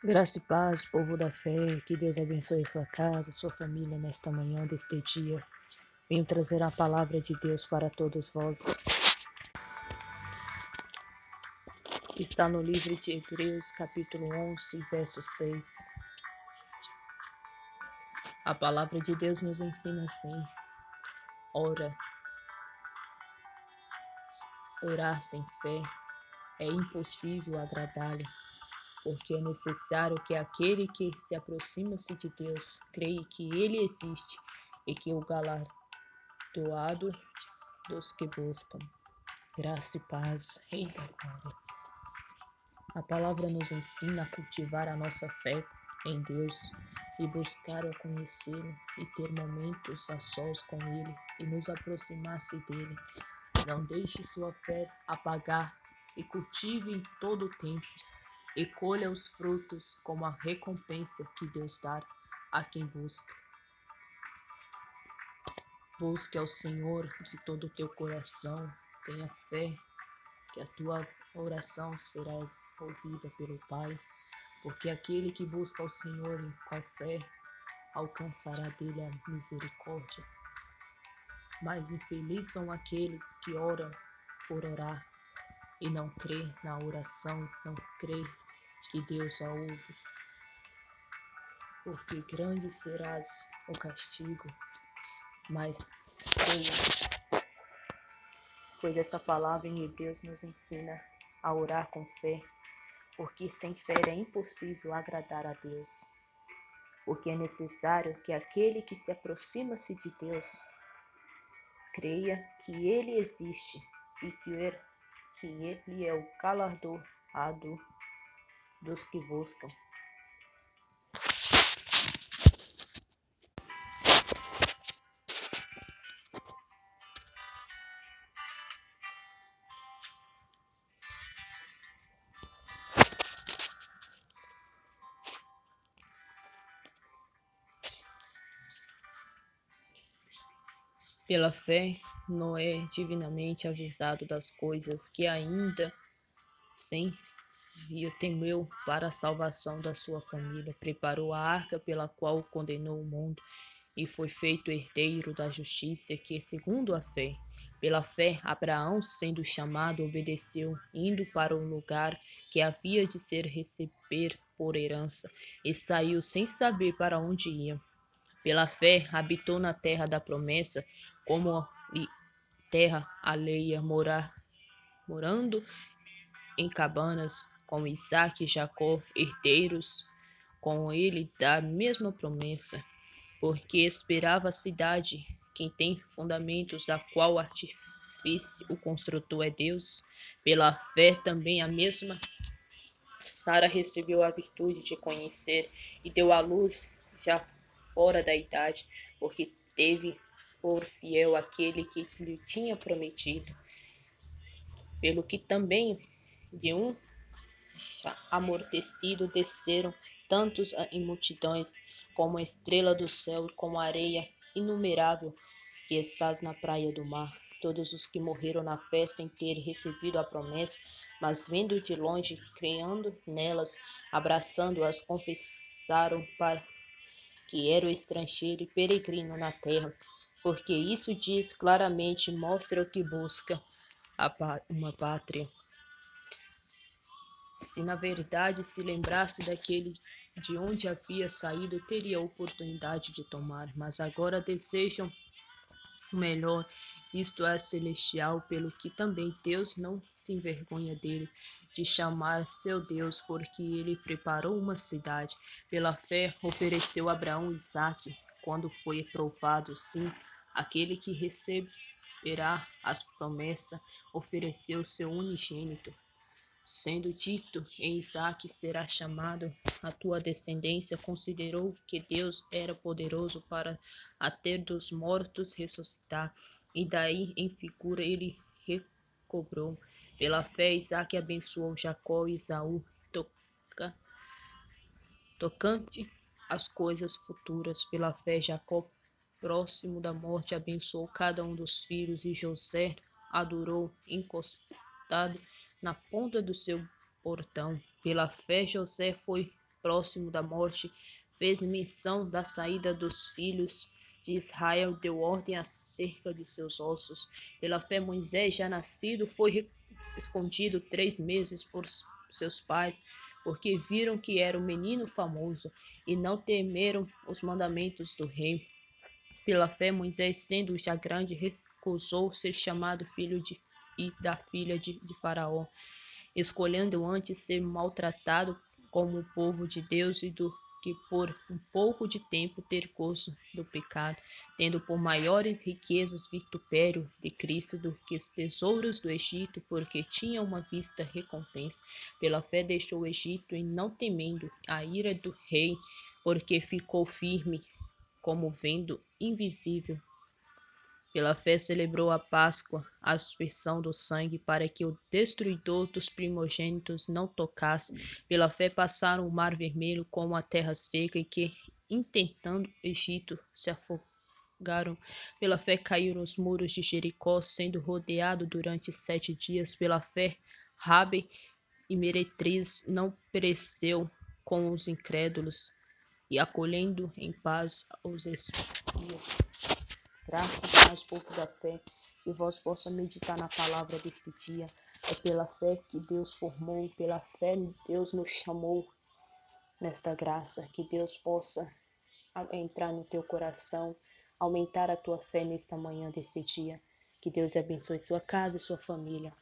Graça e paz, povo da fé, que Deus abençoe sua casa, sua família nesta manhã deste dia. Venho trazer a palavra de Deus para todos vós. Está no livro de Hebreus, capítulo 11, verso 6. A palavra de Deus nos ensina assim: ora, orar sem fé é impossível agradá-lo porque é necessário que aquele que se aproxima-se de Deus creia que Ele existe e que o galardoado dos que buscam. Graça e paz, Rei da Glória. A palavra nos ensina a cultivar a nossa fé em Deus e buscar o conhecê-lo e ter momentos a sós com Ele e nos aproximar-se dele. Não deixe sua fé apagar e cultive em todo o tempo e colha os frutos como a recompensa que Deus dá a quem busca. Busque ao Senhor de todo o teu coração, tenha fé que a tua oração será ouvida pelo Pai, porque aquele que busca ao Senhor com fé alcançará dele a misericórdia. Mas infeliz são aqueles que oram por orar e não crê na oração, não crê que Deus a ouve, porque grande serás o castigo, mas creia, pois essa palavra em Hebreus nos ensina a orar com fé, porque sem fé é impossível agradar a Deus, porque é necessário que aquele que se aproxima-se de Deus creia que Ele existe e que Ele, que ele é o galardoado dos que buscam. Pela fé, Noé, divinamente avisado das coisas que ainda sem via temeu para a salvação da sua família, preparou a arca pela qual condenou o mundo e foi feito herdeiro da justiça que, segundo a fé, pela fé, Abraão, sendo chamado, obedeceu, indo para o lugar que havia de ser receber por herança, e saiu sem saber para onde ia. Pela fé, habitou na terra da promessa, como terra alheia, morar, morando em cabanas, com Isaac e Jacó, herdeiros com ele da mesma promessa, porque esperava a cidade, quem tem fundamentos, da qual artifício o construtor é Deus. Pela fé também a mesma Sara recebeu a virtude de conhecer e deu à luz já fora da idade, porque teve por fiel aquele que lhe tinha prometido. Pelo que também de um amortecido desceram tantos em multidões como a estrela do céu, como a areia inumerável que estás na praia do mar. Todos os que morreram na fé sem ter recebido a promessa, mas vendo de longe, creando nelas, abraçando-as, confessaram para que era o estrangeiro e peregrino na terra, porque isso diz claramente, mostra o que busca uma pátria. Se na verdade se lembrasse daquele de onde havia saído, teria a oportunidade de tomar, mas agora desejam o melhor, isto é celestial, pelo que também Deus não se envergonha dele, de chamar seu Deus, porque ele preparou uma cidade. Pela fé, ofereceu Abraão Isaque, quando foi provado, sim, aquele que receberá as promessas, ofereceu seu unigênito Sendo dito em Isaac será chamado a tua descendência, considerou que Deus era poderoso para a ter dos mortos ressuscitar, e daí em figura ele recobrou. Pela fé, Isaac abençoou Jacó e Isaú, toca, tocante às coisas futuras. Pela fé, Jacó, próximo da morte, abençoou cada um dos filhos, e José adorou encostado na ponta do seu portão. Pela fé, José foi próximo da morte, fez menção da saída dos filhos de Israel, deu ordem acerca de seus ossos. Pela fé, Moisés, já nascido, foi escondido três meses por seus pais, porque viram que era um menino famoso e não temeram os mandamentos do rei. Pela fé, Moisés, sendo já grande, recusou ser chamado filho de, e da filha de, de Faraó, escolhendo antes ser maltratado como o povo de Deus e do que por um pouco de tempo ter gozo do pecado, tendo por maiores riquezas vitupério de Cristo do que os tesouros do Egito, porque tinha uma vista recompensa. Pela fé deixou o Egito e não temendo a ira do rei, porque ficou firme, como vendo invisível pela fé celebrou a Páscoa, a aspersão do sangue, para que o destruidor dos primogênitos não tocasse. Pela fé passaram o mar vermelho como a terra seca, e que, intentando Egito, se afogaram. Pela fé caíram os muros de Jericó, sendo rodeado durante sete dias. Pela fé, Rabi e Meretriz não pereceu com os incrédulos, e acolhendo em paz os espias. Graça e paz, povo da fé, que vós possa meditar na palavra deste dia. É pela fé que Deus formou, pela fé Deus nos chamou nesta graça. Que Deus possa entrar no teu coração, aumentar a tua fé nesta manhã deste dia. Que Deus abençoe sua casa e sua família.